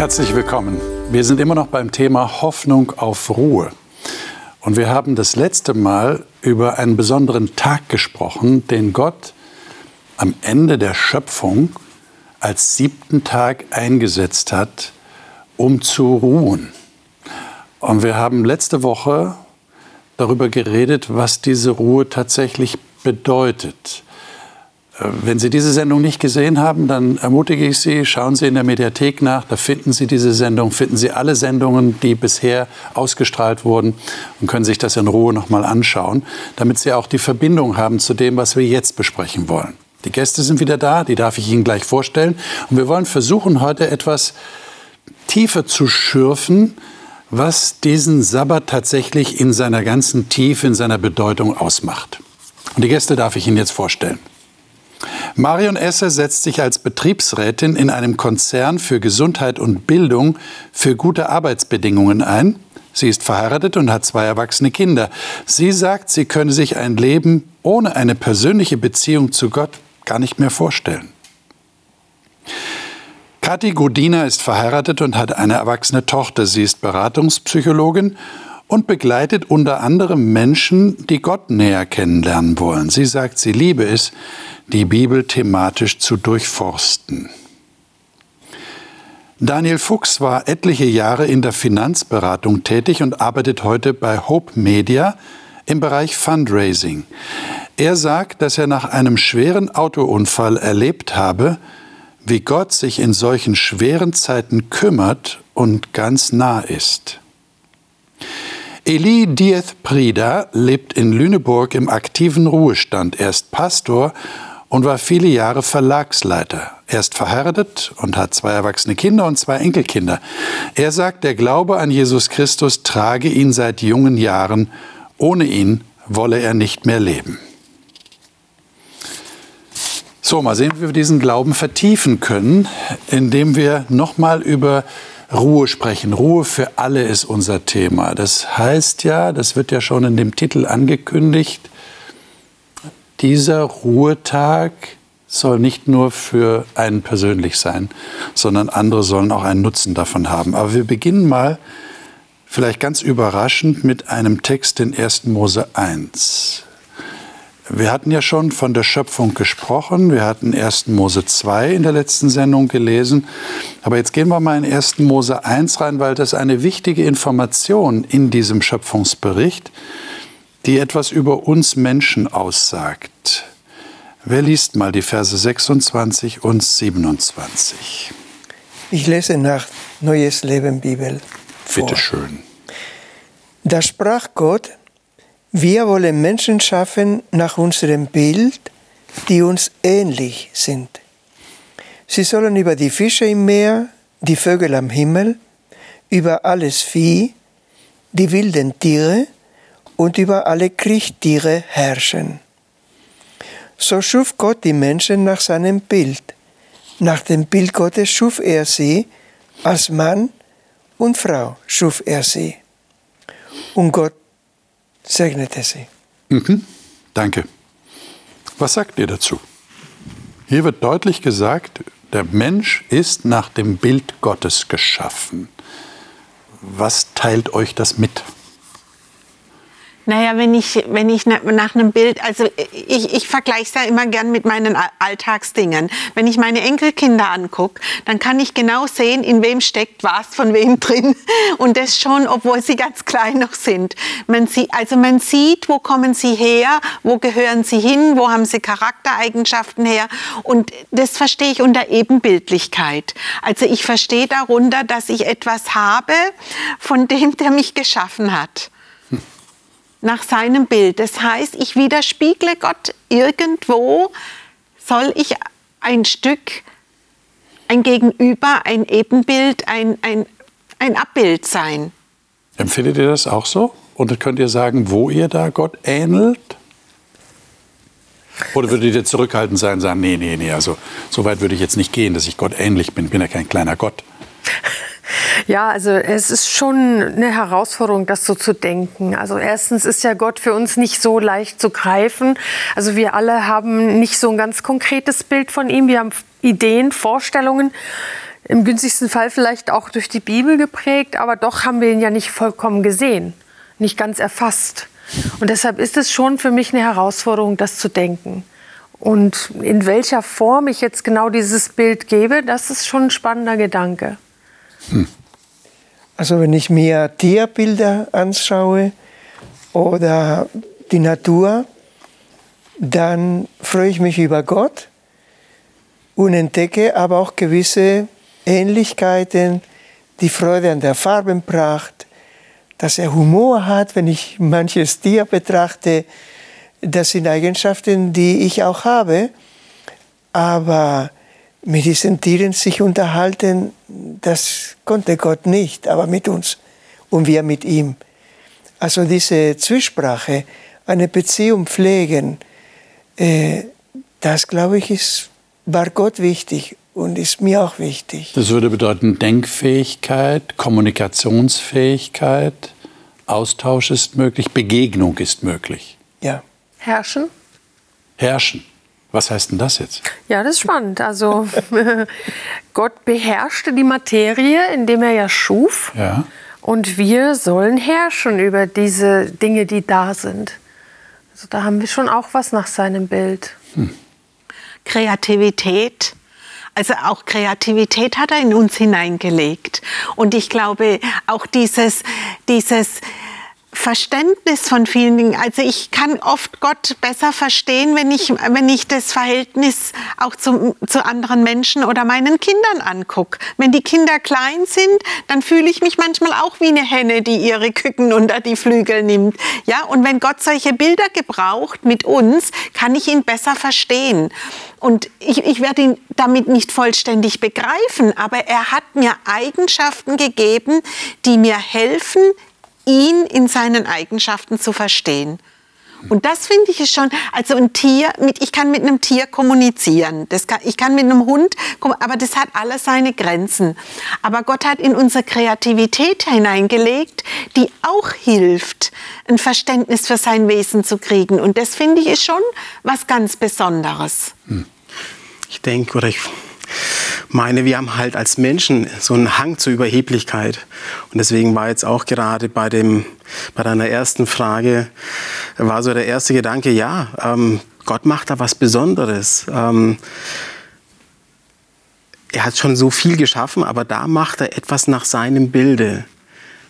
Herzlich willkommen. Wir sind immer noch beim Thema Hoffnung auf Ruhe. Und wir haben das letzte Mal über einen besonderen Tag gesprochen, den Gott am Ende der Schöpfung als siebten Tag eingesetzt hat, um zu ruhen. Und wir haben letzte Woche darüber geredet, was diese Ruhe tatsächlich bedeutet. Äh, wenn Sie diese Sendung nicht gesehen haben, dann ermutige ich Sie, schauen Sie in der Mediathek nach, da finden Sie diese Sendung, finden Sie alle Sendungen, die bisher ausgestrahlt wurden und können sich das in Ruhe nochmal anschauen, damit Sie auch die Verbindung haben zu dem, was wir jetzt besprechen wollen. Die Gäste sind wieder da, die darf ich Ihnen gleich vorstellen. Und wir wollen versuchen, heute etwas tiefer zu schürfen, was diesen Sabbat tatsächlich in seiner ganzen Tiefe, in seiner Bedeutung ausmacht. Und die Gäste darf ich Ihnen jetzt vorstellen. Marion Esser setzt sich als Betriebsrätin in einem Konzern für Gesundheit und Bildung für gute Arbeitsbedingungen ein. Sie ist verheiratet und hat zwei erwachsene Kinder. Sie sagt, sie könne sich ein Leben ohne eine persönliche Beziehung zu Gott gar nicht mehr vorstellen. Kathi Godina ist verheiratet und hat eine erwachsene Tochter. Sie ist Beratungspsychologin und begleitet unter anderem Menschen, die Gott näher kennenlernen wollen. Sie sagt, sie liebe es, die Bibel thematisch zu durchforsten. Daniel Fuchs war etliche Jahre in der Finanzberatung tätig und arbeitet heute bei Hope Media im Bereich Fundraising. Er sagt, dass er nach einem schweren Autounfall erlebt habe, wie Gott sich in solchen schweren Zeiten kümmert und ganz nah ist. Eli Dieth Prida lebt in Lüneburg im aktiven Ruhestand. Er ist Pastor und war viele Jahre Verlagsleiter. Er ist verheiratet und hat zwei erwachsene Kinder und zwei Enkelkinder. Er sagt, der Glaube an Jesus Christus trage ihn seit jungen Jahren. Ohne ihn wolle er nicht mehr leben. So, mal sehen, wie wir diesen Glauben vertiefen können, indem wir nochmal über Ruhe sprechen. Ruhe für alle ist unser Thema. Das heißt ja, das wird ja schon in dem Titel angekündigt, dieser Ruhetag soll nicht nur für einen persönlich sein, sondern andere sollen auch einen Nutzen davon haben. Aber wir beginnen mal vielleicht ganz überraschend mit einem Text in 1. Mose 1. Wir hatten ja schon von der Schöpfung gesprochen. Wir hatten 1. Mose 2 in der letzten Sendung gelesen. Aber jetzt gehen wir mal in 1. Mose 1 rein, weil das eine wichtige Information in diesem Schöpfungsbericht, die etwas über uns Menschen aussagt. Wer liest mal die Verse 26 und 27? Ich lese nach Neues Leben Bibel. Vor. Bitte schön. Da sprach Gott, wir wollen Menschen schaffen nach unserem Bild, die uns ähnlich sind. Sie sollen über die Fische im Meer, die Vögel am Himmel, über alles Vieh, die wilden Tiere und über alle Kriechtiere herrschen. So schuf Gott die Menschen nach seinem Bild. Nach dem Bild Gottes schuf er sie, als Mann und Frau schuf er sie. Und Gott segnete sie. Mhm. Danke. Was sagt ihr dazu? Hier wird deutlich gesagt, der Mensch ist nach dem Bild Gottes geschaffen. Was teilt euch das mit? Naja, wenn ich, wenn ich nach einem Bild, also ich, ich vergleiche es ja immer gern mit meinen Alltagsdingen. Wenn ich meine Enkelkinder angucke, dann kann ich genau sehen, in wem steckt was von wem drin. Und das schon, obwohl sie ganz klein noch sind. Man sieht, also man sieht, wo kommen sie her, wo gehören sie hin, wo haben sie Charaktereigenschaften her. Und das verstehe ich unter Ebenbildlichkeit. Also ich verstehe darunter, dass ich etwas habe von dem, der mich geschaffen hat nach seinem Bild. Das heißt, ich widerspiegle Gott irgendwo, soll ich ein Stück, ein Gegenüber, ein Ebenbild, ein, ein, ein Abbild sein. Empfindet ihr das auch so? Und könnt ihr sagen, wo ihr da Gott ähnelt? Oder würdet ihr zurückhaltend sein und sagen, nee, nee, nee, also so weit würde ich jetzt nicht gehen, dass ich Gott ähnlich bin. Ich bin ja kein kleiner Gott. Ja, also es ist schon eine Herausforderung, das so zu denken. Also erstens ist ja Gott für uns nicht so leicht zu greifen. Also wir alle haben nicht so ein ganz konkretes Bild von ihm. Wir haben Ideen, Vorstellungen. im günstigsten Fall vielleicht auch durch die Bibel geprägt, aber doch haben wir ihn ja nicht vollkommen gesehen, nicht ganz erfasst. Und deshalb ist es schon für mich eine Herausforderung, das zu denken. Und in welcher Form ich jetzt genau dieses Bild gebe, das ist schon ein spannender Gedanke. Hm. Also wenn ich mir Tierbilder anschaue oder die Natur, dann freue ich mich über Gott und entdecke aber auch gewisse Ähnlichkeiten, die Freude an der Farbenpracht, dass er Humor hat, wenn ich manches Tier betrachte, das sind Eigenschaften, die ich auch habe. Aber mit diesen Tieren sich unterhalten, das konnte Gott nicht, aber mit uns und wir mit ihm. Also diese Zwiesprache, eine Beziehung pflegen, äh, das glaube ich, ist, war Gott wichtig und ist mir auch wichtig. Das würde bedeuten Denkfähigkeit, Kommunikationsfähigkeit, Austausch ist möglich, Begegnung ist möglich. Ja. Herrschen? Herrschen. Was heißt denn das jetzt? Ja, das ist spannend. Also Gott beherrschte die Materie, indem er ja schuf. Ja. Und wir sollen herrschen über diese Dinge, die da sind. Also da haben wir schon auch was nach seinem Bild. Hm. Kreativität. Also auch Kreativität hat er in uns hineingelegt. Und ich glaube, auch dieses, dieses Verständnis von vielen Dingen. Also ich kann oft Gott besser verstehen, wenn ich, wenn ich das Verhältnis auch zu, zu anderen Menschen oder meinen Kindern angucke. Wenn die Kinder klein sind, dann fühle ich mich manchmal auch wie eine Henne, die ihre Küken unter die Flügel nimmt. Ja, und wenn Gott solche Bilder gebraucht mit uns, kann ich ihn besser verstehen. Und ich, ich werde ihn damit nicht vollständig begreifen, aber er hat mir Eigenschaften gegeben, die mir helfen, ihn in seinen Eigenschaften zu verstehen. Und das finde ich schon, also ein Tier, mit, ich kann mit einem Tier kommunizieren, das kann, ich kann mit einem Hund, aber das hat alles seine Grenzen. Aber Gott hat in unsere Kreativität hineingelegt, die auch hilft, ein Verständnis für sein Wesen zu kriegen. Und das finde ich ist schon was ganz Besonderes. Hm. Ich denke, oder ich meine, wir haben halt als Menschen so einen Hang zur Überheblichkeit. Und deswegen war jetzt auch gerade bei, dem, bei deiner ersten Frage, war so der erste Gedanke, ja, ähm, Gott macht da was Besonderes. Ähm, er hat schon so viel geschaffen, aber da macht er etwas nach seinem Bilde.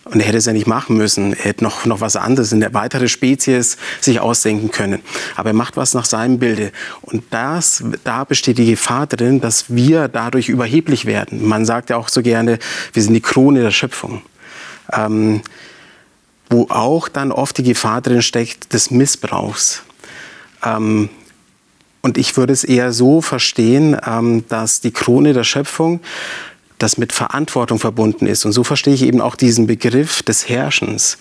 Und er hätte es ja nicht machen müssen. Er hätte noch, noch was anderes, eine weitere Spezies sich ausdenken können. Aber er macht was nach seinem Bilde. Und das, da besteht die Gefahr drin, dass wir dadurch überheblich werden. Man sagt ja auch so gerne, wir sind die Krone der Schöpfung. Ähm, wo auch dann oft die Gefahr drin steckt des Missbrauchs. Ähm, und ich würde es eher so verstehen, ähm, dass die Krone der Schöpfung das mit Verantwortung verbunden ist. Und so verstehe ich eben auch diesen Begriff des Herrschens.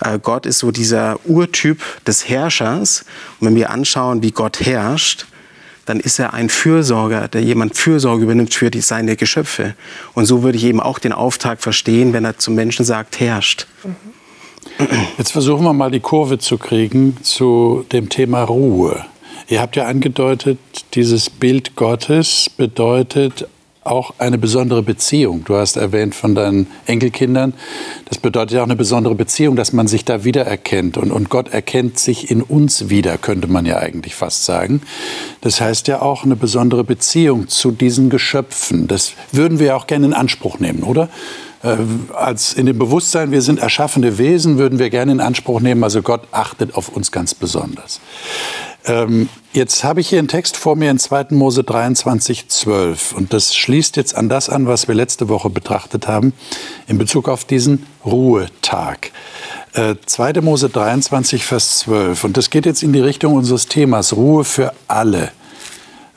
Äh, Gott ist so dieser Urtyp des Herrschers. Und wenn wir anschauen, wie Gott herrscht, dann ist er ein Fürsorger, der jemand Fürsorge übernimmt für die, seine Geschöpfe. Und so würde ich eben auch den Auftrag verstehen, wenn er zum Menschen sagt, herrscht. Jetzt versuchen wir mal die Kurve zu kriegen zu dem Thema Ruhe. Ihr habt ja angedeutet, dieses Bild Gottes bedeutet auch eine besondere Beziehung. Du hast erwähnt von deinen Enkelkindern. Das bedeutet ja auch eine besondere Beziehung, dass man sich da wiedererkennt. Und, und Gott erkennt sich in uns wieder, könnte man ja eigentlich fast sagen. Das heißt ja auch eine besondere Beziehung zu diesen Geschöpfen. Das würden wir auch gerne in Anspruch nehmen, oder? Äh, als in dem Bewusstsein, wir sind erschaffene Wesen, würden wir gerne in Anspruch nehmen. Also Gott achtet auf uns ganz besonders. Ähm, jetzt habe ich hier einen Text vor mir in 2. Mose 23, 12. Und das schließt jetzt an das an, was wir letzte Woche betrachtet haben, in Bezug auf diesen Ruhetag. Äh, 2. Mose 23, Vers 12. Und das geht jetzt in die Richtung unseres Themas, Ruhe für alle.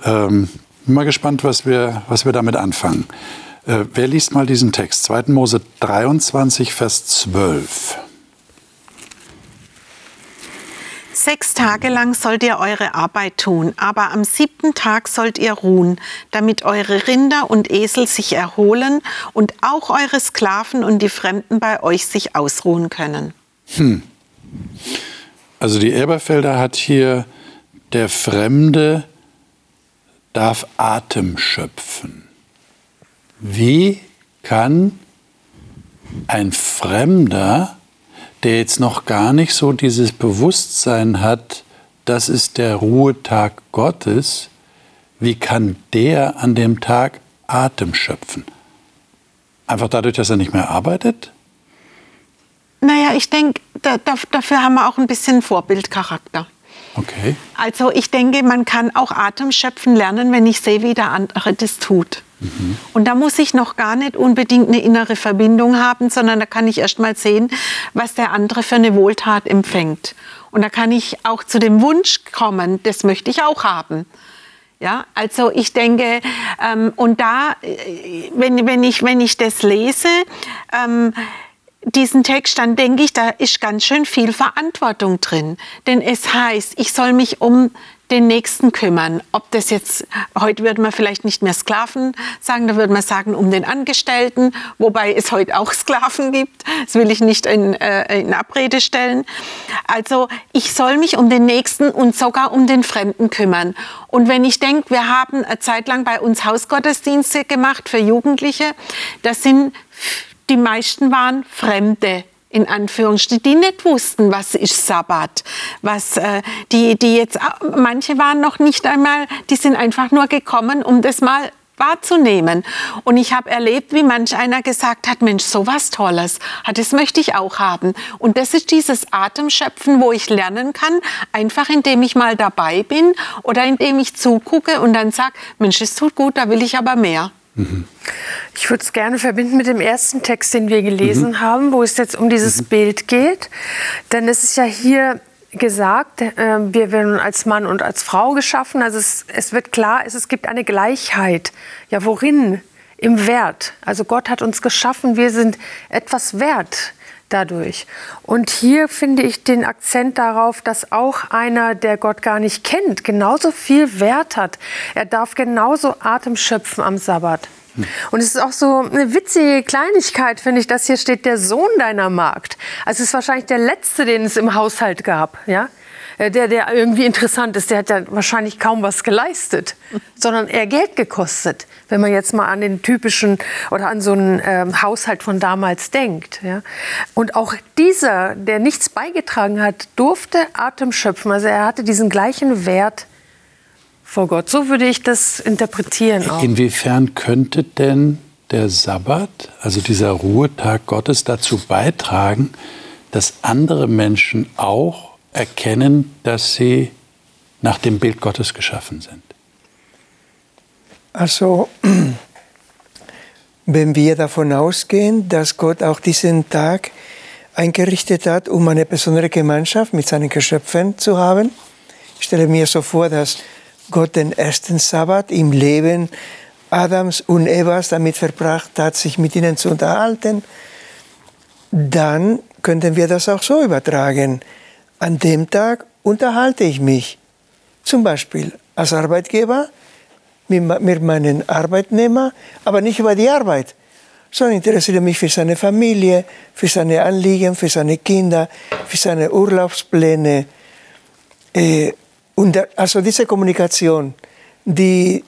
Ähm, bin mal gespannt, was wir, was wir damit anfangen. Äh, wer liest mal diesen Text? 2. Mose 23, Vers 12. Sechs Tage lang sollt ihr eure Arbeit tun, aber am siebten Tag sollt ihr ruhen, damit eure Rinder und Esel sich erholen und auch eure Sklaven und die Fremden bei euch sich ausruhen können. Hm. Also die Elberfelder hat hier, der Fremde darf Atem schöpfen. wie kann ein Fremder, der jetzt noch gar nicht so dieses Bewusstsein hat, das ist der Ruhetag Gottes, wie kann der an dem Tag Atem schöpfen? Einfach dadurch, dass er nicht mehr arbeitet? Naja, ich denke, da, da, dafür haben wir auch ein bisschen Vorbildcharakter. Okay. Also ich denke, man kann auch Atem schöpfen lernen, wenn ich sehe, wie der andere das tut. Und da muss ich noch gar nicht unbedingt eine innere Verbindung haben, sondern da kann ich erst mal sehen, was der andere für eine Wohltat empfängt. Und da kann ich auch zu dem Wunsch kommen, das möchte ich auch haben. Ja, also ich denke, ähm, und da, äh, wenn, wenn, ich, wenn ich das lese, ähm, diesen Text, dann denke ich, da ist ganz schön viel Verantwortung drin. Denn es heißt, ich soll mich um den Nächsten kümmern. Ob das jetzt, heute würde man vielleicht nicht mehr Sklaven sagen, da würde man sagen, um den Angestellten, wobei es heute auch Sklaven gibt. Das will ich nicht in, äh, in Abrede stellen. Also ich soll mich um den Nächsten und sogar um den Fremden kümmern. Und wenn ich denke, wir haben eine Zeit lang bei uns Hausgottesdienste gemacht für Jugendliche, das sind, die meisten waren Fremde in Anführungsstrichen, die nicht wussten, was ist Sabbat, was äh, die die jetzt manche waren noch nicht einmal, die sind einfach nur gekommen, um das mal wahrzunehmen. Und ich habe erlebt, wie manch einer gesagt hat, Mensch, so was Tolles, das möchte ich auch haben. Und das ist dieses Atemschöpfen, wo ich lernen kann, einfach indem ich mal dabei bin oder indem ich zugucke und dann sage, Mensch, es tut gut, da will ich aber mehr. Ich würde es gerne verbinden mit dem ersten Text, den wir gelesen mhm. haben, wo es jetzt um dieses mhm. Bild geht. Denn es ist ja hier gesagt, äh, wir werden als Mann und als Frau geschaffen. Also es, es wird klar, es, es gibt eine Gleichheit. Ja, worin? Im Wert. Also Gott hat uns geschaffen, wir sind etwas wert dadurch. Und hier finde ich den Akzent darauf, dass auch einer, der Gott gar nicht kennt, genauso viel Wert hat. Er darf genauso Atem schöpfen am Sabbat. Und es ist auch so eine witzige Kleinigkeit, finde ich, dass hier steht, der Sohn deiner Magd. Also es ist wahrscheinlich der letzte, den es im Haushalt gab. Ja? Äh, der, der irgendwie interessant ist, der hat ja wahrscheinlich kaum was geleistet, sondern eher Geld gekostet, wenn man jetzt mal an den typischen oder an so einen äh, Haushalt von damals denkt. Ja. Und auch dieser, der nichts beigetragen hat, durfte Atem schöpfen. Also er hatte diesen gleichen Wert vor Gott. So würde ich das interpretieren. Auch. Inwiefern könnte denn der Sabbat, also dieser Ruhetag Gottes, dazu beitragen, dass andere Menschen auch erkennen, dass sie nach dem Bild Gottes geschaffen sind? Also, wenn wir davon ausgehen, dass Gott auch diesen Tag eingerichtet hat, um eine besondere Gemeinschaft mit seinen Geschöpfen zu haben, ich stelle mir so vor, dass Gott den ersten Sabbat im Leben Adams und Evas damit verbracht hat, sich mit ihnen zu unterhalten, dann könnten wir das auch so übertragen an dem Tag unterhalte ich mich. Zum Beispiel als Arbeitgeber mit meinen Arbeitnehmern, aber nicht über die Arbeit, sondern interessiere mich für seine Familie, für seine Anliegen, für seine Kinder, für seine Urlaubspläne. Äh, und also diese Kommunikation, die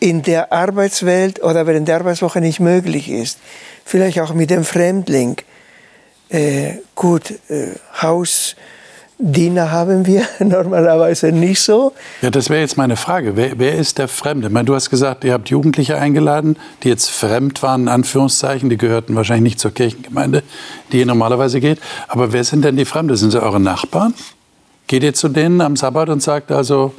in der Arbeitswelt oder während der Arbeitswoche nicht möglich ist, vielleicht auch mit dem Fremdling, äh, gut, äh, Haus, Diener haben wir normalerweise nicht so. Ja, das wäre jetzt meine Frage. Wer, wer, ist der Fremde? Ich meine, du hast gesagt, ihr habt Jugendliche eingeladen, die jetzt fremd waren, in Anführungszeichen. Die gehörten wahrscheinlich nicht zur Kirchengemeinde, die ihr normalerweise geht. Aber wer sind denn die Fremde? Sind sie eure Nachbarn? Geht ihr zu denen am Sabbat und sagt also,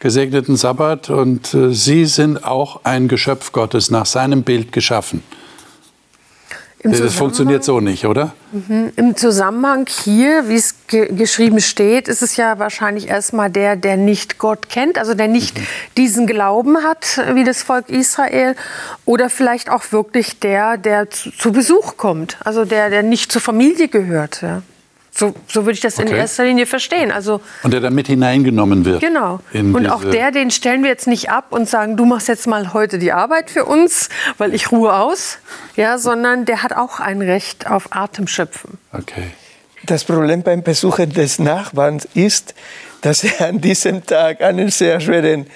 gesegneten Sabbat und äh, sie sind auch ein Geschöpf Gottes, nach seinem Bild geschaffen? Das funktioniert so nicht, oder? Mhm. Im Zusammenhang hier, wie es ge geschrieben steht, ist es ja wahrscheinlich erstmal der, der nicht Gott kennt, also der nicht mhm. diesen Glauben hat, wie das Volk Israel, oder vielleicht auch wirklich der, der zu, zu Besuch kommt, also der, der nicht zur Familie gehört. Ja. So, so würde ich das okay. in erster Linie verstehen. Also, und der da mit hineingenommen wird. Genau. Und auch der, den stellen wir jetzt nicht ab und sagen, du machst jetzt mal heute die Arbeit für uns, weil ich ruhe aus. Ja, sondern der hat auch ein Recht auf Atemschöpfen. Okay. Das Problem beim Besuchen des Nachbarns ist, dass er an diesem Tag einen sehr schweren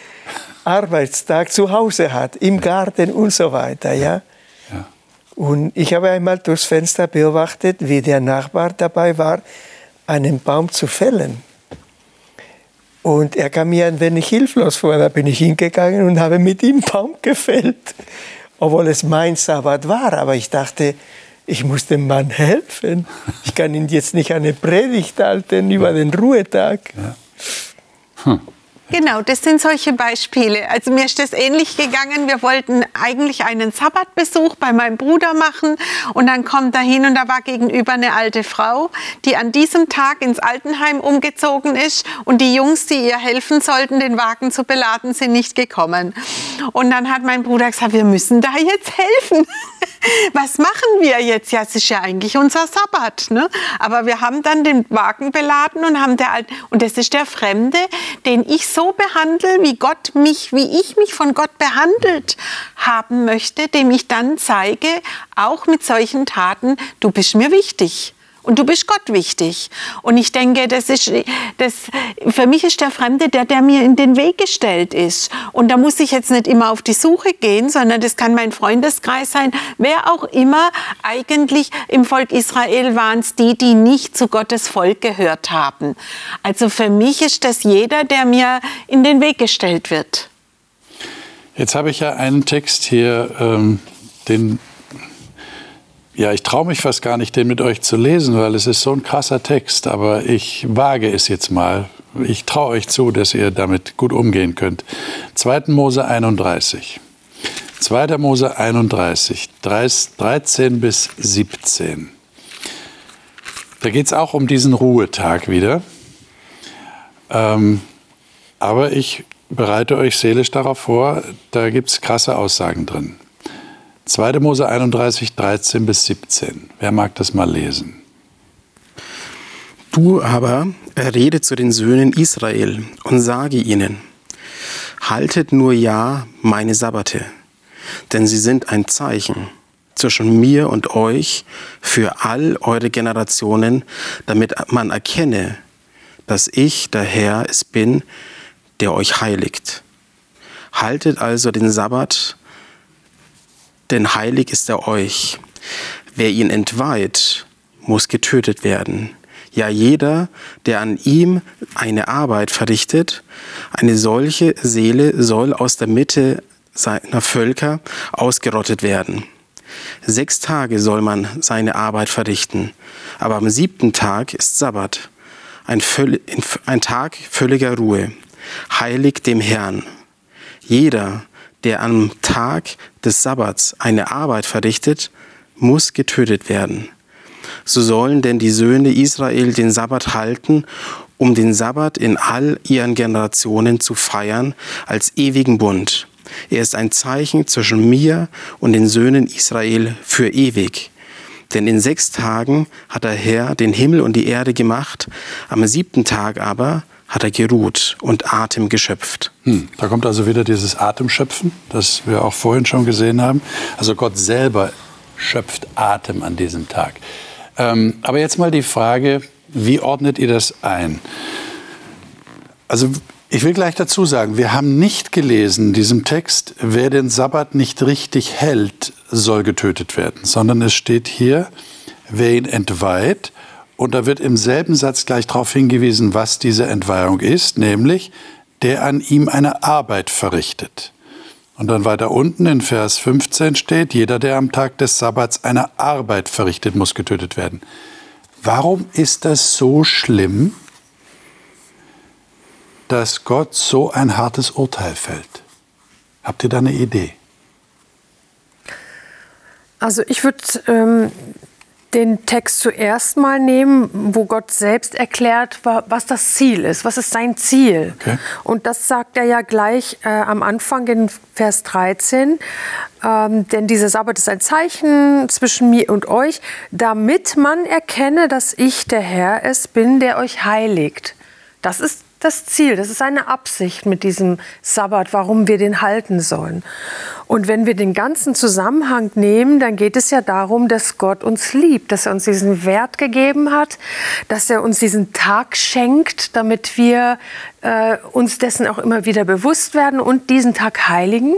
Arbeitstag zu Hause hat, im Garten und so weiter. Ja? Und ich habe einmal durchs Fenster beobachtet, wie der Nachbar dabei war, einen Baum zu fällen. Und er kam mir ein wenig hilflos vor. Da bin ich hingegangen und habe mit ihm Baum gefällt, obwohl es mein Sabbat war. Aber ich dachte, ich muss dem Mann helfen. Ich kann ihn jetzt nicht eine Predigt halten über den Ruhetag. Ja. Hm. Genau, das sind solche Beispiele. Also mir ist das ähnlich gegangen. Wir wollten eigentlich einen Sabbatbesuch bei meinem Bruder machen und dann kommt er hin und da war gegenüber eine alte Frau, die an diesem Tag ins Altenheim umgezogen ist und die Jungs, die ihr helfen sollten, den Wagen zu beladen, sind nicht gekommen. Und dann hat mein Bruder gesagt, wir müssen da jetzt helfen. Was machen wir jetzt? Ja, es ist ja eigentlich unser Sabbat. Ne? Aber wir haben dann den Wagen beladen und haben der Alte, und das ist der Fremde, den ich so behandle, wie Gott mich, wie ich mich von Gott behandelt haben möchte, dem ich dann zeige, auch mit solchen Taten, du bist mir wichtig. Und du bist Gott wichtig. Und ich denke, das ist, das, für mich ist der Fremde der, der mir in den Weg gestellt ist. Und da muss ich jetzt nicht immer auf die Suche gehen, sondern das kann mein Freundeskreis sein. Wer auch immer, eigentlich im Volk Israel waren es die, die nicht zu Gottes Volk gehört haben. Also für mich ist das jeder, der mir in den Weg gestellt wird. Jetzt habe ich ja einen Text hier, ähm, den ja, ich traue mich fast gar nicht, den mit euch zu lesen, weil es ist so ein krasser Text. Aber ich wage es jetzt mal. Ich traue euch zu, dass ihr damit gut umgehen könnt. 2. Mose 31. 2. Mose 31, 13 bis 17. Da geht es auch um diesen Ruhetag wieder. Ähm, aber ich bereite euch seelisch darauf vor, da gibt es krasse Aussagen drin. 2. Mose 31, 13 bis 17. Wer mag das mal lesen? Du aber rede zu den Söhnen Israel und sage ihnen, haltet nur ja meine Sabbate, denn sie sind ein Zeichen zwischen mir und euch für all eure Generationen, damit man erkenne, dass ich der Herr es bin, der euch heiligt. Haltet also den Sabbat denn heilig ist er euch. Wer ihn entweiht, muss getötet werden. Ja, jeder, der an ihm eine Arbeit verrichtet, eine solche Seele soll aus der Mitte seiner Völker ausgerottet werden. Sechs Tage soll man seine Arbeit verrichten, aber am siebten Tag ist Sabbat, ein, ein Tag völliger Ruhe, heilig dem Herrn. Jeder, der am Tag des Sabbats eine Arbeit verrichtet, muss getötet werden. So sollen denn die Söhne Israel den Sabbat halten, um den Sabbat in all ihren Generationen zu feiern als ewigen Bund. Er ist ein Zeichen zwischen mir und den Söhnen Israel für ewig. Denn in sechs Tagen hat der Herr den Himmel und die Erde gemacht, am siebten Tag aber hat er geruht und Atem geschöpft. Hm, da kommt also wieder dieses Atemschöpfen, das wir auch vorhin schon gesehen haben. Also Gott selber schöpft Atem an diesem Tag. Ähm, aber jetzt mal die Frage, wie ordnet ihr das ein? Also ich will gleich dazu sagen, wir haben nicht gelesen in diesem Text, wer den Sabbat nicht richtig hält, soll getötet werden, sondern es steht hier, wer ihn entweiht und da wird im selben Satz gleich darauf hingewiesen, was diese Entweihung ist, nämlich der an ihm eine Arbeit verrichtet. Und dann weiter unten in Vers 15 steht, jeder, der am Tag des Sabbats eine Arbeit verrichtet, muss getötet werden. Warum ist das so schlimm, dass Gott so ein hartes Urteil fällt? Habt ihr da eine Idee? Also ich würde ähm, den Text zuerst mal nehmen, wo Gott selbst erklärt, was das Ziel ist, was ist sein Ziel. Okay. Und das sagt er ja gleich äh, am Anfang in Vers 13. Ähm, denn dieser Sabbat ist ein Zeichen zwischen mir und euch, damit man erkenne, dass ich der Herr es bin, der euch heiligt. Das ist das Ziel, das ist eine Absicht mit diesem Sabbat, warum wir den halten sollen. Und wenn wir den ganzen Zusammenhang nehmen, dann geht es ja darum, dass Gott uns liebt, dass er uns diesen Wert gegeben hat, dass er uns diesen Tag schenkt, damit wir äh, uns dessen auch immer wieder bewusst werden und diesen Tag heiligen,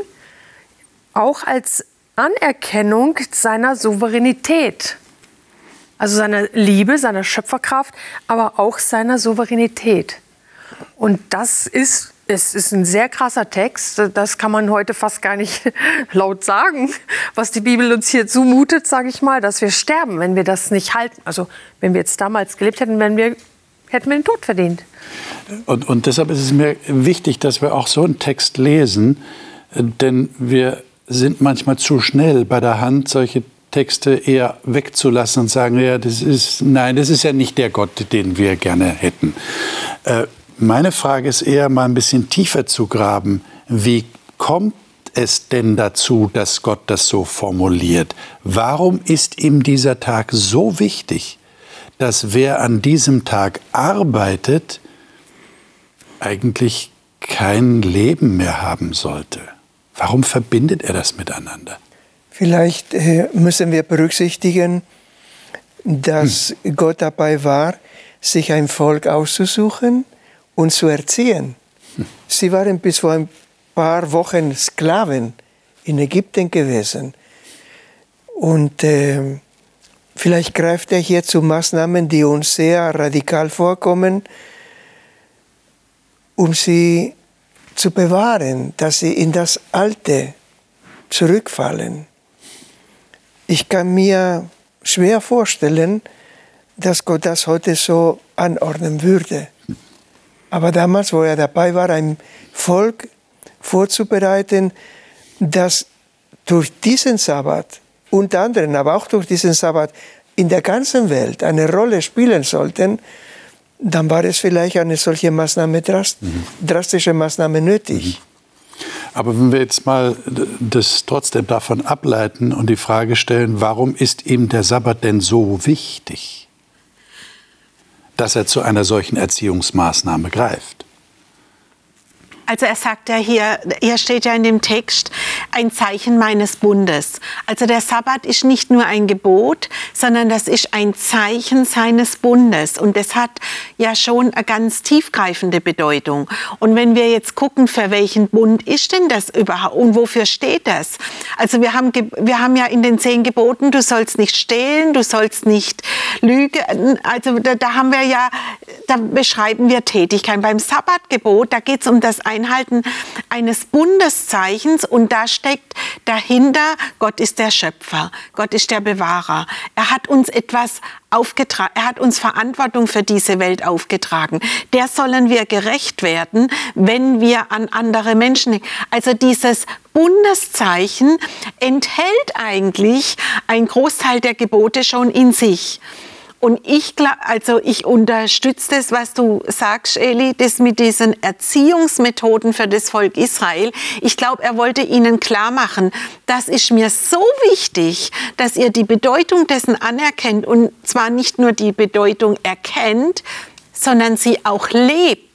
auch als Anerkennung seiner Souveränität. Also seiner Liebe, seiner Schöpferkraft, aber auch seiner Souveränität. Und das ist es ist ein sehr krasser Text. Das kann man heute fast gar nicht laut sagen, was die Bibel uns hier zumutet, sage ich mal, dass wir sterben, wenn wir das nicht halten. Also wenn wir jetzt damals gelebt hätten, wenn wir, hätten wir den Tod verdient. Und, und deshalb ist es mir wichtig, dass wir auch so einen Text lesen, denn wir sind manchmal zu schnell bei der Hand, solche Texte eher wegzulassen und sagen, ja, das ist, nein, das ist ja nicht der Gott, den wir gerne hätten. Äh, meine Frage ist eher mal ein bisschen tiefer zu graben. Wie kommt es denn dazu, dass Gott das so formuliert? Warum ist ihm dieser Tag so wichtig, dass wer an diesem Tag arbeitet, eigentlich kein Leben mehr haben sollte? Warum verbindet er das miteinander? Vielleicht äh, müssen wir berücksichtigen, dass hm. Gott dabei war, sich ein Volk auszusuchen, und zu erziehen. Sie waren bis vor ein paar Wochen Sklaven in Ägypten gewesen. Und äh, vielleicht greift er hier zu Maßnahmen, die uns sehr radikal vorkommen, um sie zu bewahren, dass sie in das Alte zurückfallen. Ich kann mir schwer vorstellen, dass Gott das heute so anordnen würde. Aber damals, wo er dabei war, ein Volk vorzubereiten, das durch diesen Sabbat, unter anderem, aber auch durch diesen Sabbat, in der ganzen Welt eine Rolle spielen sollten, dann war es vielleicht eine solche Maßnahme, drast mhm. drastische Maßnahme nötig. Mhm. Aber wenn wir jetzt mal das trotzdem davon ableiten und die Frage stellen, warum ist ihm der Sabbat denn so wichtig? Dass er zu einer solchen Erziehungsmaßnahme greift. Also er sagt ja hier, hier steht ja in dem Text, ein Zeichen meines Bundes. Also der Sabbat ist nicht nur ein Gebot, sondern das ist ein Zeichen seines Bundes. Und das hat ja schon eine ganz tiefgreifende Bedeutung. Und wenn wir jetzt gucken, für welchen Bund ist denn das überhaupt und wofür steht das? Also wir haben, wir haben ja in den zehn Geboten, du sollst nicht stehlen, du sollst nicht lügen. Also da, da haben wir ja, da beschreiben wir Tätigkeiten. Beim Sabbatgebot, da geht es um das Einhalten eines Bundeszeichens und da steckt dahinter, Gott ist der Schöpfer, Gott ist der Bewahrer. Er hat uns etwas aufgetragen, er hat uns Verantwortung für diese Welt aufgetragen. Der sollen wir gerecht werden, wenn wir an andere Menschen. Also dieses Bundeszeichen enthält eigentlich ein Großteil der Gebote schon in sich. Und ich also ich unterstütze das, was du sagst, Eli, das mit diesen Erziehungsmethoden für das Volk Israel. Ich glaube, er wollte ihnen klar machen, das ist mir so wichtig, dass ihr die Bedeutung dessen anerkennt und zwar nicht nur die Bedeutung erkennt, sondern sie auch lebt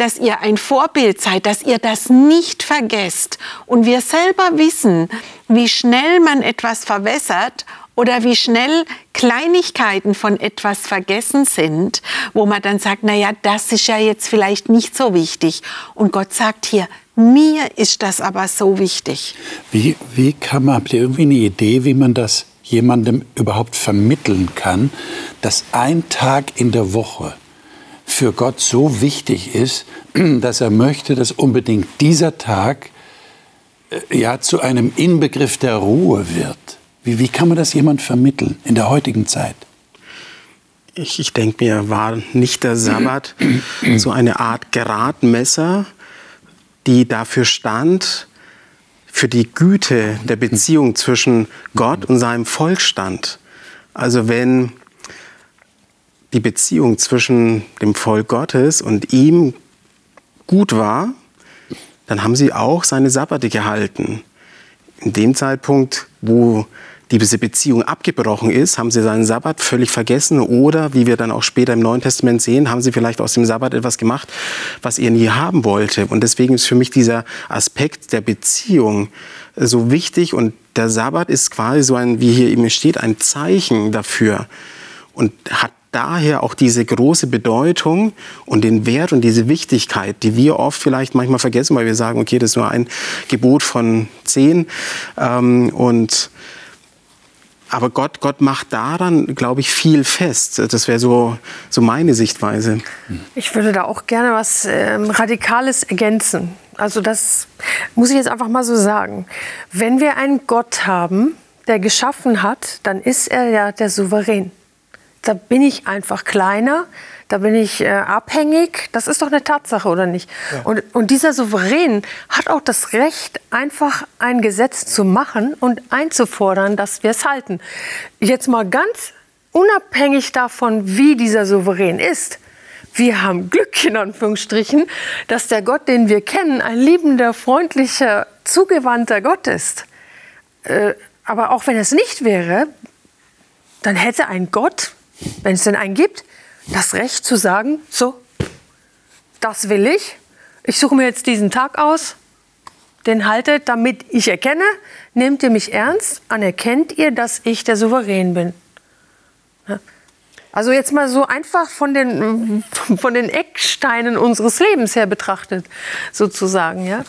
dass ihr ein Vorbild seid, dass ihr das nicht vergesst. Und wir selber wissen, wie schnell man etwas verwässert oder wie schnell Kleinigkeiten von etwas vergessen sind, wo man dann sagt, na ja, das ist ja jetzt vielleicht nicht so wichtig. Und Gott sagt hier, mir ist das aber so wichtig. Wie, wie kann man, habt ihr irgendwie eine Idee, wie man das jemandem überhaupt vermitteln kann, dass ein Tag in der Woche für Gott so wichtig ist, dass er möchte, dass unbedingt dieser Tag äh, ja zu einem Inbegriff der Ruhe wird? Wie, wie kann man das jemand vermitteln in der heutigen Zeit? Ich, ich denke mir, war nicht der Sabbat so eine Art Gradmesser, die dafür stand, für die Güte der Beziehung zwischen Gott und seinem Volk stand. Also wenn die Beziehung zwischen dem Volk Gottes und ihm gut war, dann haben sie auch seine Sabbate gehalten in dem Zeitpunkt, wo diese Beziehung abgebrochen ist, haben sie seinen Sabbat völlig vergessen oder, wie wir dann auch später im Neuen Testament sehen, haben sie vielleicht aus dem Sabbat etwas gemacht, was er nie haben wollte. Und deswegen ist für mich dieser Aspekt der Beziehung so wichtig und der Sabbat ist quasi so ein, wie hier eben steht, ein Zeichen dafür und hat daher auch diese große Bedeutung und den Wert und diese Wichtigkeit, die wir oft vielleicht manchmal vergessen, weil wir sagen, okay, das ist nur ein Gebot von zehn ähm, und aber Gott, Gott macht daran, glaube ich, viel fest. Das wäre so, so meine Sichtweise. Ich würde da auch gerne was ähm, Radikales ergänzen. Also das muss ich jetzt einfach mal so sagen. Wenn wir einen Gott haben, der geschaffen hat, dann ist er ja der Souverän. Da bin ich einfach kleiner, da bin ich äh, abhängig. Das ist doch eine Tatsache, oder nicht? Ja. Und, und dieser Souverän hat auch das Recht, einfach ein Gesetz zu machen und einzufordern, dass wir es halten. Jetzt mal ganz unabhängig davon, wie dieser Souverän ist. Wir haben Glück, in Anführungsstrichen, dass der Gott, den wir kennen, ein liebender, freundlicher, zugewandter Gott ist. Äh, aber auch wenn es nicht wäre, dann hätte ein Gott, wenn es denn einen gibt, das Recht zu sagen, so, das will ich, ich suche mir jetzt diesen Tag aus, den haltet, damit ich erkenne, nehmt ihr mich ernst, anerkennt ihr, dass ich der Souverän bin. Also jetzt mal so einfach von den, von den Ecksteinen unseres Lebens her betrachtet, sozusagen, ja.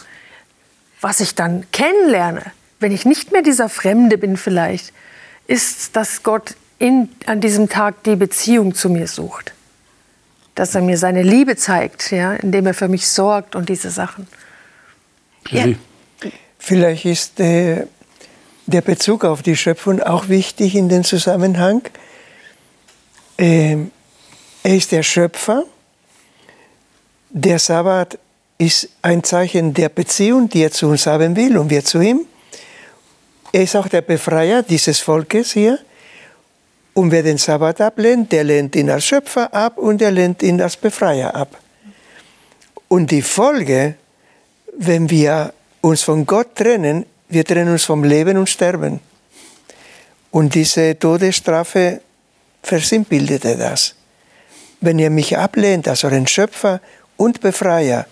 Was ich dann kennenlerne, wenn ich nicht mehr dieser Fremde bin vielleicht, ist, dass Gott in, an diesem Tag die Beziehung zu mir sucht. Dass er mir seine Liebe zeigt, ja, indem er für mich sorgt und diese Sachen. Ja. Vielleicht ist äh, der Bezug auf die Schöpfung auch wichtig in dem Zusammenhang. Äh, er ist der Schöpfer. Der Sabbat ist ein Zeichen der Beziehung, die er zu uns haben will und wir zu ihm. Er ist auch der Befreier dieses Volkes hier. Und wer den Sabbat ablehnt, der lehnt ihn als Schöpfer ab und er lehnt ihn als Befreier ab. Und die Folge, wenn wir uns von Gott trennen, wir trennen uns vom Leben und Sterben. Und diese Todesstrafe versinnbildete das. Wenn ihr mich ablehnt als euren Schöpfer und Befreier,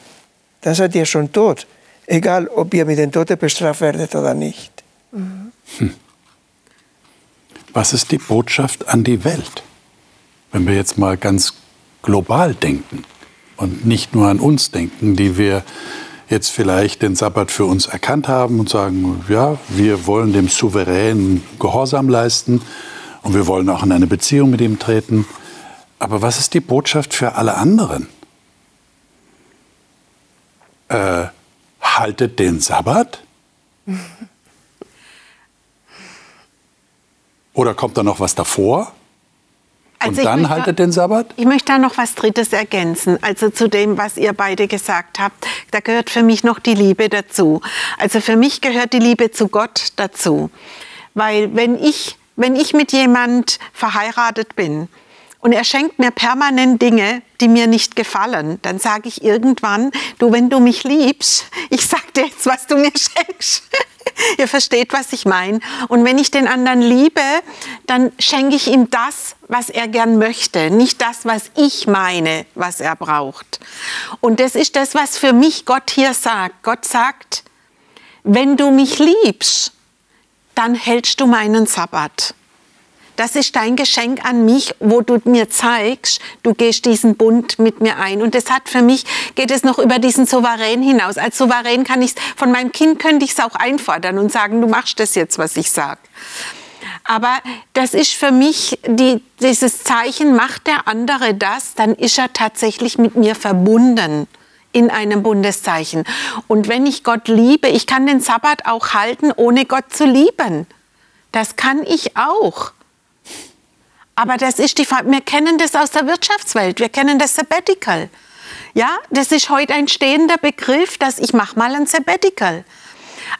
dann seid ihr schon tot, egal ob ihr mit dem Tode bestraft werdet oder nicht. Mhm. Hm. Was ist die Botschaft an die Welt? Wenn wir jetzt mal ganz global denken und nicht nur an uns denken, die wir jetzt vielleicht den Sabbat für uns erkannt haben und sagen, ja, wir wollen dem Souveränen Gehorsam leisten und wir wollen auch in eine Beziehung mit ihm treten. Aber was ist die Botschaft für alle anderen? Äh, haltet den Sabbat? Oder kommt da noch was davor? Also und dann möchte, haltet den Sabbat? Ich möchte da noch was Drittes ergänzen. Also zu dem, was ihr beide gesagt habt. Da gehört für mich noch die Liebe dazu. Also für mich gehört die Liebe zu Gott dazu. Weil wenn ich, wenn ich mit jemand verheiratet bin und er schenkt mir permanent Dinge, die mir nicht gefallen, dann sage ich irgendwann, du, wenn du mich liebst, ich sag dir jetzt, was du mir schenkst. Ihr versteht, was ich meine. Und wenn ich den anderen liebe, dann schenke ich ihm das, was er gern möchte, nicht das, was ich meine, was er braucht. Und das ist das, was für mich Gott hier sagt. Gott sagt, wenn du mich liebst, dann hältst du meinen Sabbat. Das ist dein Geschenk an mich, wo du mir zeigst, du gehst diesen Bund mit mir ein. Und das hat für mich, geht es noch über diesen Souverän hinaus. Als Souverän kann ich von meinem Kind könnte ich es auch einfordern und sagen, du machst das jetzt, was ich sage. Aber das ist für mich die, dieses Zeichen, macht der andere das, dann ist er tatsächlich mit mir verbunden in einem Bundeszeichen. Und wenn ich Gott liebe, ich kann den Sabbat auch halten, ohne Gott zu lieben. Das kann ich auch. Aber das ist die wir kennen das aus der Wirtschaftswelt, wir kennen das Sabbatical. Ja, das ist heute ein stehender Begriff, dass ich mache mal ein Sabbatical.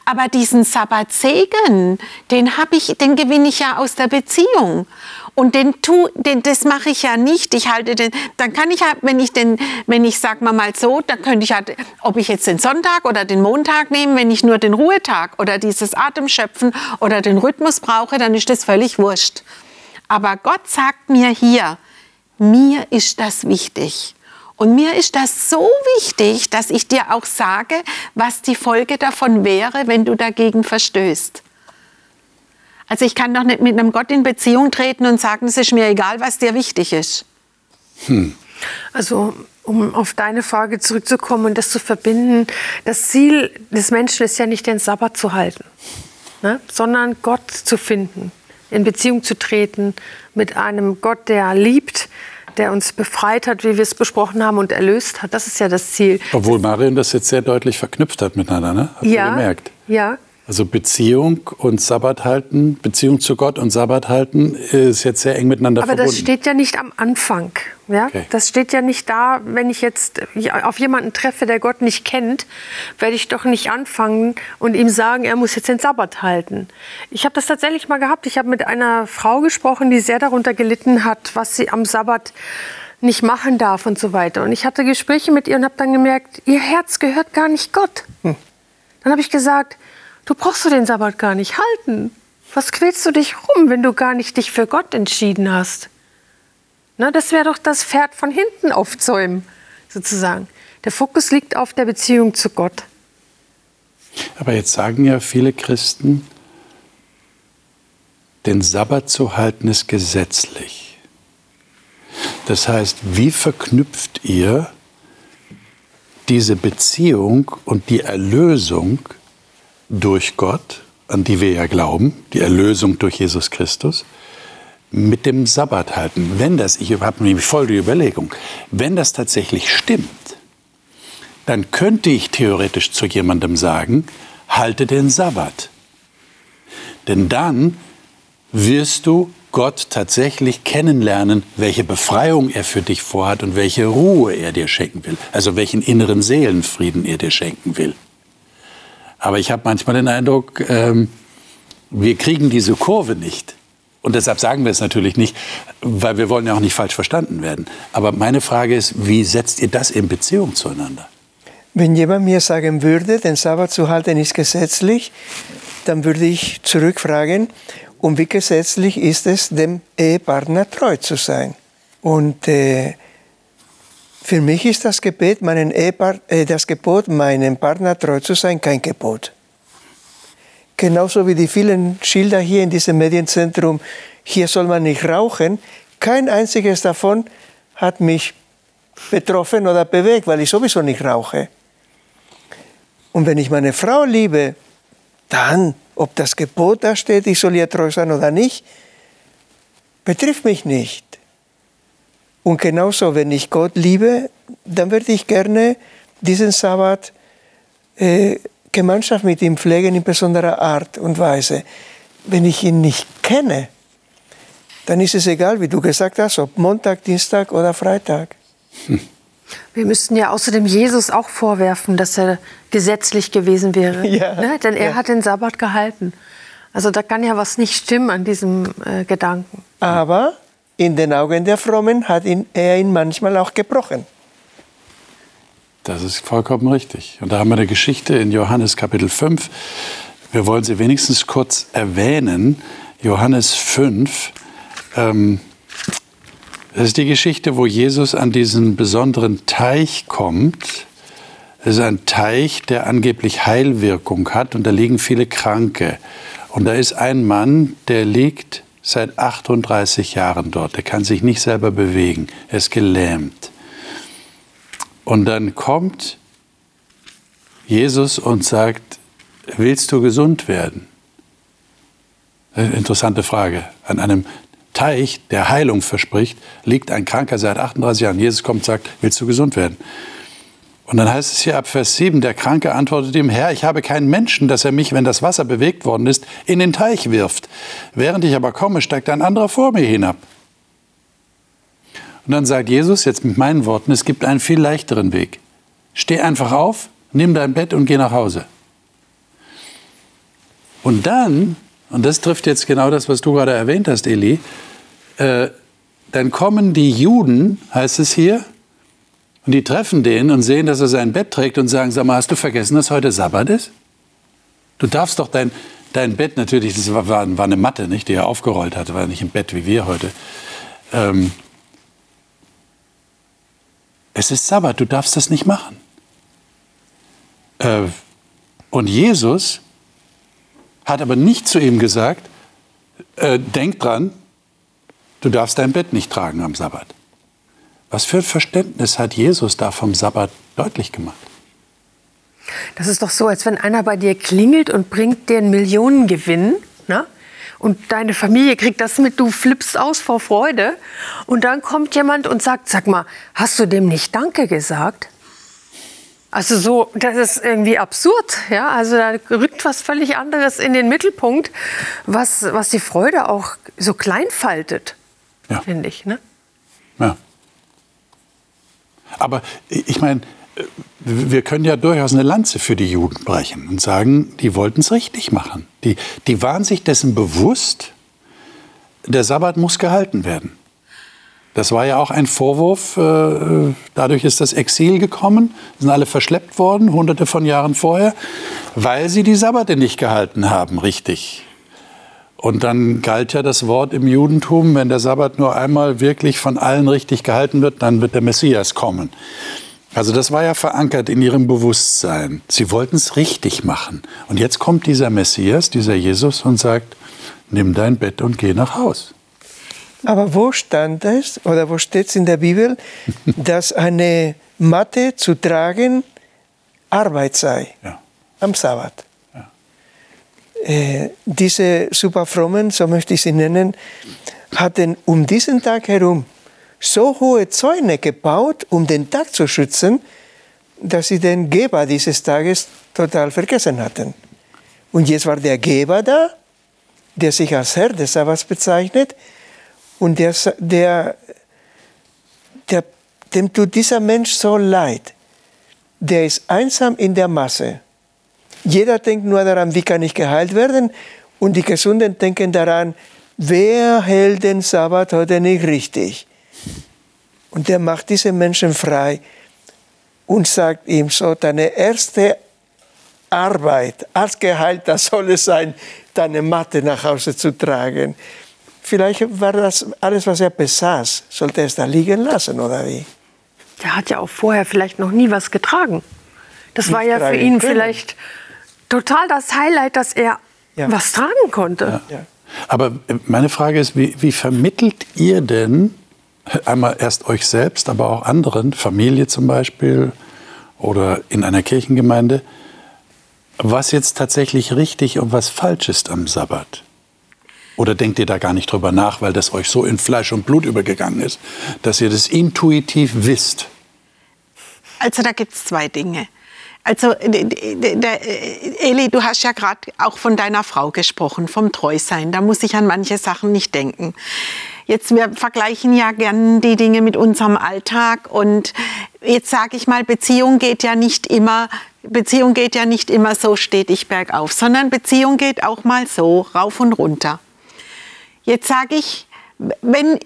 Aber diesen Sabbatsegen, den habe ich, den gewinne ich ja aus der Beziehung. Und den tu, den, das mache ich ja nicht. Ich halte den, dann kann ich ja, wenn ich den, wenn ich sag mal mal so, dann könnte ich ja, ob ich jetzt den Sonntag oder den Montag nehme, wenn ich nur den Ruhetag oder dieses Atemschöpfen oder den Rhythmus brauche, dann ist das völlig wurscht. Aber Gott sagt mir hier, mir ist das wichtig. Und mir ist das so wichtig, dass ich dir auch sage, was die Folge davon wäre, wenn du dagegen verstößt. Also ich kann doch nicht mit einem Gott in Beziehung treten und sagen, es ist mir egal, was dir wichtig ist. Hm. Also um auf deine Frage zurückzukommen und das zu verbinden, das Ziel des Menschen ist ja nicht den Sabbat zu halten, ne? sondern Gott zu finden, in Beziehung zu treten mit einem Gott, der liebt, der uns befreit hat, wie wir es besprochen haben, und erlöst hat. Das ist ja das Ziel. Obwohl Marion das jetzt sehr deutlich verknüpft hat miteinander, ne? Habt ja, ihr gemerkt? Ja, also Beziehung und Sabbat halten, Beziehung zu Gott und Sabbat halten ist jetzt sehr eng miteinander Aber verbunden. das steht ja nicht am Anfang. Ja? Okay. Das steht ja nicht da, wenn ich jetzt auf jemanden treffe, der Gott nicht kennt, werde ich doch nicht anfangen und ihm sagen, er muss jetzt den Sabbat halten. Ich habe das tatsächlich mal gehabt. Ich habe mit einer Frau gesprochen, die sehr darunter gelitten hat, was sie am Sabbat nicht machen darf und so weiter. Und ich hatte Gespräche mit ihr und habe dann gemerkt, ihr Herz gehört gar nicht Gott. Hm. Dann habe ich gesagt, Du brauchst du den Sabbat gar nicht halten. Was quälst du dich rum, wenn du gar nicht dich für Gott entschieden hast? Na, das wäre doch das Pferd von hinten aufzäumen, sozusagen. Der Fokus liegt auf der Beziehung zu Gott. Aber jetzt sagen ja viele Christen, den Sabbat zu halten ist gesetzlich. Das heißt, wie verknüpft ihr diese Beziehung und die Erlösung durch Gott, an die wir ja glauben, die Erlösung durch Jesus Christus, mit dem Sabbat halten. Wenn das, ich habe nämlich voll die Überlegung, wenn das tatsächlich stimmt, dann könnte ich theoretisch zu jemandem sagen, halte den Sabbat. Denn dann wirst du Gott tatsächlich kennenlernen, welche Befreiung er für dich vorhat und welche Ruhe er dir schenken will, also welchen inneren Seelenfrieden er dir schenken will. Aber ich habe manchmal den Eindruck, ähm, wir kriegen diese Kurve nicht. Und deshalb sagen wir es natürlich nicht, weil wir wollen ja auch nicht falsch verstanden werden. Aber meine Frage ist, wie setzt ihr das in Beziehung zueinander? Wenn jemand mir sagen würde, den Sabbat zu halten ist gesetzlich, dann würde ich zurückfragen, um wie gesetzlich ist es, dem Ehepartner treu zu sein? Und äh, für mich ist das Gebet, meinen Ehepart äh, das Gebot, meinem Partner treu zu sein, kein Gebot. Genauso wie die vielen Schilder hier in diesem Medienzentrum, hier soll man nicht rauchen, kein einziges davon hat mich betroffen oder bewegt, weil ich sowieso nicht rauche. Und wenn ich meine Frau liebe, dann, ob das Gebot da steht, ich soll ihr treu sein oder nicht, betrifft mich nicht. Und genauso, wenn ich Gott liebe, dann würde ich gerne diesen Sabbat äh, Gemeinschaft mit ihm pflegen in besonderer Art und Weise. Wenn ich ihn nicht kenne, dann ist es egal, wie du gesagt hast, ob Montag, Dienstag oder Freitag. Hm. Wir müssten ja außerdem Jesus auch vorwerfen, dass er gesetzlich gewesen wäre. Ja, ne? Denn er ja. hat den Sabbat gehalten. Also da kann ja was nicht stimmen an diesem äh, Gedanken. Aber in den Augen der Frommen hat ihn, er ihn manchmal auch gebrochen. Das ist vollkommen richtig. Und da haben wir eine Geschichte in Johannes Kapitel 5. Wir wollen sie wenigstens kurz erwähnen. Johannes 5. Ähm, das ist die Geschichte, wo Jesus an diesen besonderen Teich kommt. Es ist ein Teich, der angeblich Heilwirkung hat und da liegen viele Kranke. Und da ist ein Mann, der liegt seit 38 Jahren dort. Er kann sich nicht selber bewegen. Er ist gelähmt. Und dann kommt Jesus und sagt, willst du gesund werden? Interessante Frage. An einem Teich, der Heilung verspricht, liegt ein Kranker seit 38 Jahren. Jesus kommt und sagt, willst du gesund werden? Und dann heißt es hier ab Vers 7, der Kranke antwortet ihm, Herr, ich habe keinen Menschen, dass er mich, wenn das Wasser bewegt worden ist, in den Teich wirft. Während ich aber komme, steigt ein anderer vor mir hinab. Und dann sagt Jesus, jetzt mit meinen Worten, es gibt einen viel leichteren Weg. Steh einfach auf, nimm dein Bett und geh nach Hause. Und dann, und das trifft jetzt genau das, was du gerade erwähnt hast, Eli, äh, dann kommen die Juden, heißt es hier, und die treffen den und sehen, dass er sein Bett trägt und sagen, sag mal, hast du vergessen, dass heute Sabbat ist? Du darfst doch dein, dein Bett, natürlich, das war, war eine Matte, nicht, die er aufgerollt hatte, war nicht im Bett wie wir heute. Ähm, es ist Sabbat, du darfst das nicht machen. Äh, und Jesus hat aber nicht zu ihm gesagt, äh, denk dran, du darfst dein Bett nicht tragen am Sabbat. Was für ein Verständnis hat Jesus da vom Sabbat deutlich gemacht? Das ist doch so, als wenn einer bei dir klingelt und bringt dir einen Millionengewinn. Ne? Und deine Familie kriegt das mit, du flippst aus vor Freude. Und dann kommt jemand und sagt, sag mal, hast du dem nicht Danke gesagt? Also so, das ist irgendwie absurd, ja. Also da rückt was völlig anderes in den Mittelpunkt, was, was die Freude auch so klein faltet, Ja. finde ich. Ne? Ja. Aber ich meine, wir können ja durchaus eine Lanze für die Juden brechen und sagen, die wollten es richtig machen. Die, die waren sich dessen bewusst, der Sabbat muss gehalten werden. Das war ja auch ein Vorwurf. äh, Dadurch ist das Exil gekommen, sind alle verschleppt worden, hunderte von Jahren vorher, weil sie die Sabbate nicht gehalten haben, richtig. Und dann galt ja das Wort im Judentum, wenn der Sabbat nur einmal wirklich von allen richtig gehalten wird, dann wird der Messias kommen. Also das war ja verankert in ihrem Bewusstsein. Sie wollten es richtig machen. Und jetzt kommt dieser Messias, dieser Jesus und sagt, nimm dein Bett und geh nach Haus. Aber wo stand es oder wo steht es in der Bibel, dass eine Matte zu tragen Arbeit sei Ja. am Sabbat? Äh, diese Superfrommen, so möchte ich sie nennen, hatten um diesen Tag herum so hohe Zäune gebaut, um den Tag zu schützen, dass sie den Geber dieses Tages total vergessen hatten. Und jetzt war der Geber da, der sich als Herr des Sabbats bezeichnet, und der, der, der, dem tut dieser Mensch so leid. Der ist einsam in der Masse. Jeder denkt nur daran, wie kann ich geheilt werden? Und die Gesunden denken daran, wer hält den Sabbat heute nicht richtig? Und der macht diese Menschen frei und sagt ihm so, deine erste Arbeit als Geheilter soll es sein, deine Matte nach Hause zu tragen. Vielleicht war das alles, was er besaß, sollte er es da liegen lassen, oder wie? Der hat ja auch vorher vielleicht noch nie was getragen. Das war Nicht ja für ihn können. vielleicht total das Highlight, dass er Ja. was tragen konnte. Ja. Aber äh, meine Frage ist, wie, wie vermittelt ihr denn einmal erst euch selbst, aber auch anderen, Familie zum Beispiel oder in einer Kirchengemeinde, was jetzt tatsächlich richtig und was falsch ist am Sabbat? Oder denkt ihr da gar nicht drüber nach, weil das euch so in Fleisch und Blut übergegangen ist, dass ihr das intuitiv wisst? Also da gibt es zwei Dinge. Also äh, Eli, du hast ja gerade auch von deiner Frau gesprochen, vom Treusein. Da muss ich an manche Sachen nicht denken. Jetzt, wir vergleichen ja gern die Dinge mit unserem Alltag und jetzt sage ich mal, Beziehung geht ja nicht immer, Beziehung geht ja nicht immer so stetig bergauf, sondern Beziehung geht auch mal so rauf und runter. Jetzt sage ich, wenn,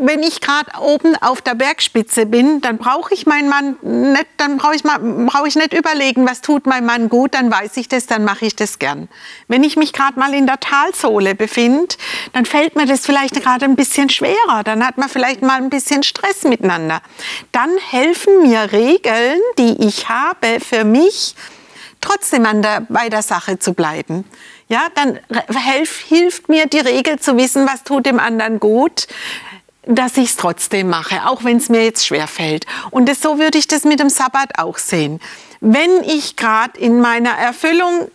wenn ich gerade oben auf der Bergspitze bin, dann brauche ich meinen Mann nicht, dann brauche ich, brauche ich nicht überlegen, was tut mein Mann gut, dann weiß ich das, dann mache ich das gern. Wenn ich mich gerade mal in der Talsohle befinde, dann fällt mir das vielleicht gerade ein bisschen schwerer, dann hat man vielleicht mal ein bisschen Stress miteinander. Dann helfen mir Regeln, die ich habe für mich, trotzdem an der, bei der Sache zu bleiben. Ja, dann helf, hilft mir die Regel zu wissen, was tut dem anderen gut, dass ich es trotzdem mache, auch wenn es mir jetzt schwer fällt. Und das, so würde ich das mit dem Sabbat auch sehen. Wenn ich gerade in meiner Erfüllung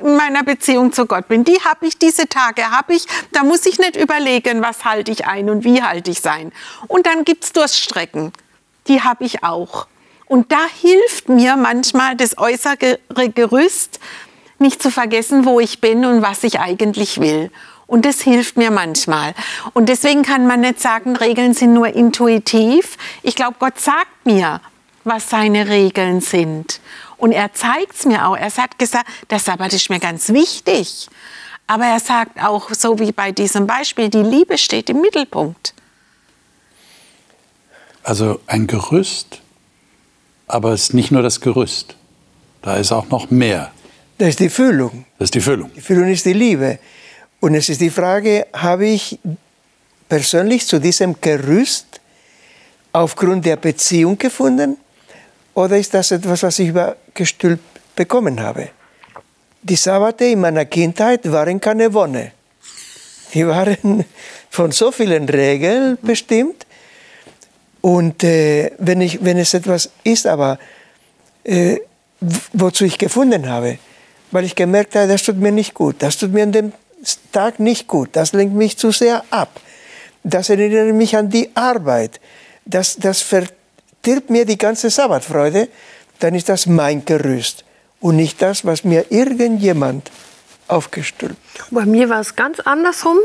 in meiner Beziehung zu Gott bin, die habe ich, diese Tage habe ich, da muss ich nicht überlegen, was halte ich ein und wie halte ich sein. Und dann gibt es Durststrecken, die habe ich auch. Und da hilft mir manchmal das äußere Gerüst, nicht zu vergessen, wo ich bin und was ich eigentlich will. Und das hilft mir manchmal. Und deswegen kann man nicht sagen, Regeln sind nur intuitiv. Ich glaube, Gott sagt mir, was seine Regeln sind. Und er zeigt es mir auch. Er hat gesagt, der Sabbat ist mir ganz wichtig. Aber er sagt auch, so wie bei diesem Beispiel, die Liebe steht im Mittelpunkt. Also ein Gerüst, aber es ist nicht nur das Gerüst. Da ist auch noch mehr. Das ist die Füllung. Das ist die Füllung. Die Füllung ist die Liebe. Und es ist die Frage, habe ich persönlich zu diesem Gerüst aufgrund der Beziehung gefunden oder ist das etwas, was ich übergestülpt bekommen habe? Die Sabbate in meiner Kindheit waren keine Wonne. Die waren von so vielen Regeln bestimmt. Und äh, wenn, ich, wenn es etwas ist, aber äh, wozu ich gefunden habe, weil ich gemerkt habe, das tut mir nicht gut, das tut mir an dem Tag nicht gut, das lenkt mich zu sehr ab, das erinnert mich an die Arbeit, das, das verdirbt mir die ganze Sabbatfreude, dann ist das mein Gerüst und nicht das, was mir irgendjemand aufgestülpt. Bei mir war es ganz andersrum.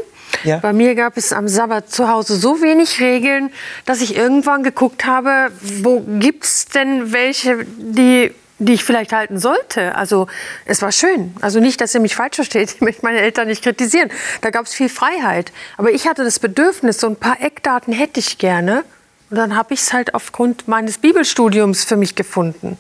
Ja. Bei mir gab es am Sabbat zu Hause so wenig Regeln, dass ich irgendwann geguckt habe, wo gibt es denn welche, die die ich vielleicht halten sollte. Also es war schön. Also nicht, dass ihr mich falsch versteht. Ich möchte meine Eltern nicht kritisieren. Da gab es viel Freiheit. Aber ich hatte das Bedürfnis, so ein paar Eckdaten hätte ich gerne. Und dann habe ich es halt aufgrund meines Bibelstudiums für mich gefunden.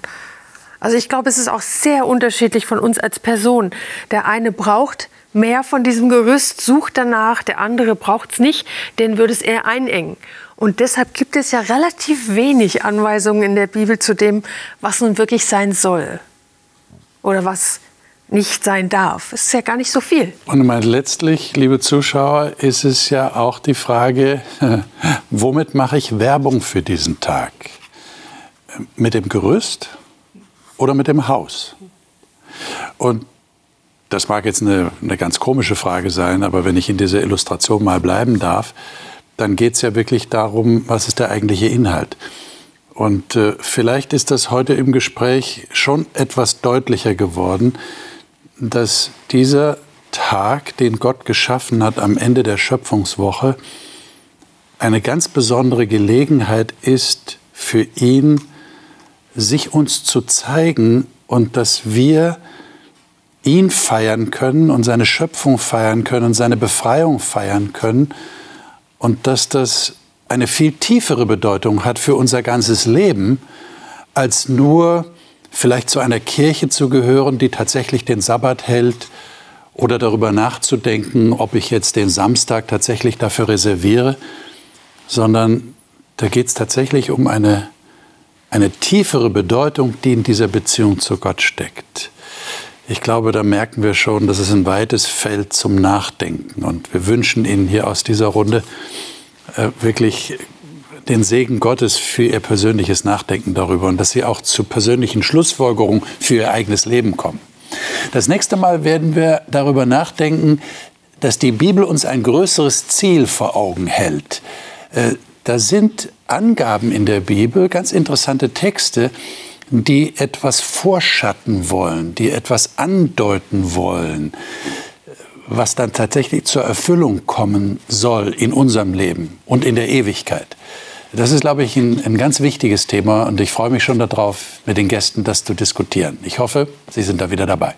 Also ich glaube, es ist auch sehr unterschiedlich von uns als Person. Der eine braucht mehr von diesem Gerüst, sucht danach, der andere braucht es nicht, den würde es eher einengen. Und deshalb gibt es ja relativ wenig Anweisungen in der Bibel zu dem, was nun wirklich sein soll oder was nicht sein darf. Es ist ja gar nicht so viel. Und ich meine, letztlich, liebe Zuschauer, ist es ja auch die Frage, womit mache ich Werbung für diesen Tag? Mit dem Gerüst oder mit dem Haus? Und das mag jetzt eine, eine ganz komische Frage sein, aber wenn ich in dieser Illustration mal bleiben darf, dann geht es ja wirklich darum, was ist der eigentliche Inhalt. Und äh, vielleicht ist das heute im Gespräch schon etwas deutlicher geworden, dass dieser Tag, den Gott geschaffen hat am Ende der Schöpfungswoche, eine ganz besondere Gelegenheit ist für ihn, sich uns zu zeigen und dass wir ihn feiern können und seine Schöpfung feiern können und seine Befreiung feiern können und dass das eine viel tiefere Bedeutung hat für unser ganzes Leben, als nur vielleicht zu einer Kirche zu gehören, die tatsächlich den Sabbat hält oder darüber nachzudenken, ob ich jetzt den Samstag tatsächlich dafür reserviere, sondern da geht es tatsächlich um eine, eine tiefere Bedeutung, die in dieser Beziehung zu Gott steckt. Ich glaube, da merken wir schon, dass es ein weites Feld zum Nachdenken. Und wir wünschen Ihnen hier aus dieser Runde äh, wirklich den Segen Gottes für Ihr persönliches Nachdenken darüber und dass Sie auch zu persönlichen Schlussfolgerungen für Ihr eigenes Leben kommen. Das nächste Mal werden wir darüber nachdenken, dass die Bibel uns ein größeres Ziel vor Augen hält. Äh, da sind Angaben in der Bibel, ganz interessante Texte, die etwas vorschatten wollen, die etwas andeuten wollen, was dann tatsächlich zur Erfüllung kommen soll in unserem Leben und in der Ewigkeit. Das ist, glaube ich, ein, ein, ganz wichtiges Thema und ich freue mich schon darauf, mit den Gästen das zu diskutieren. Ich hoffe, Sie sind da wieder dabei.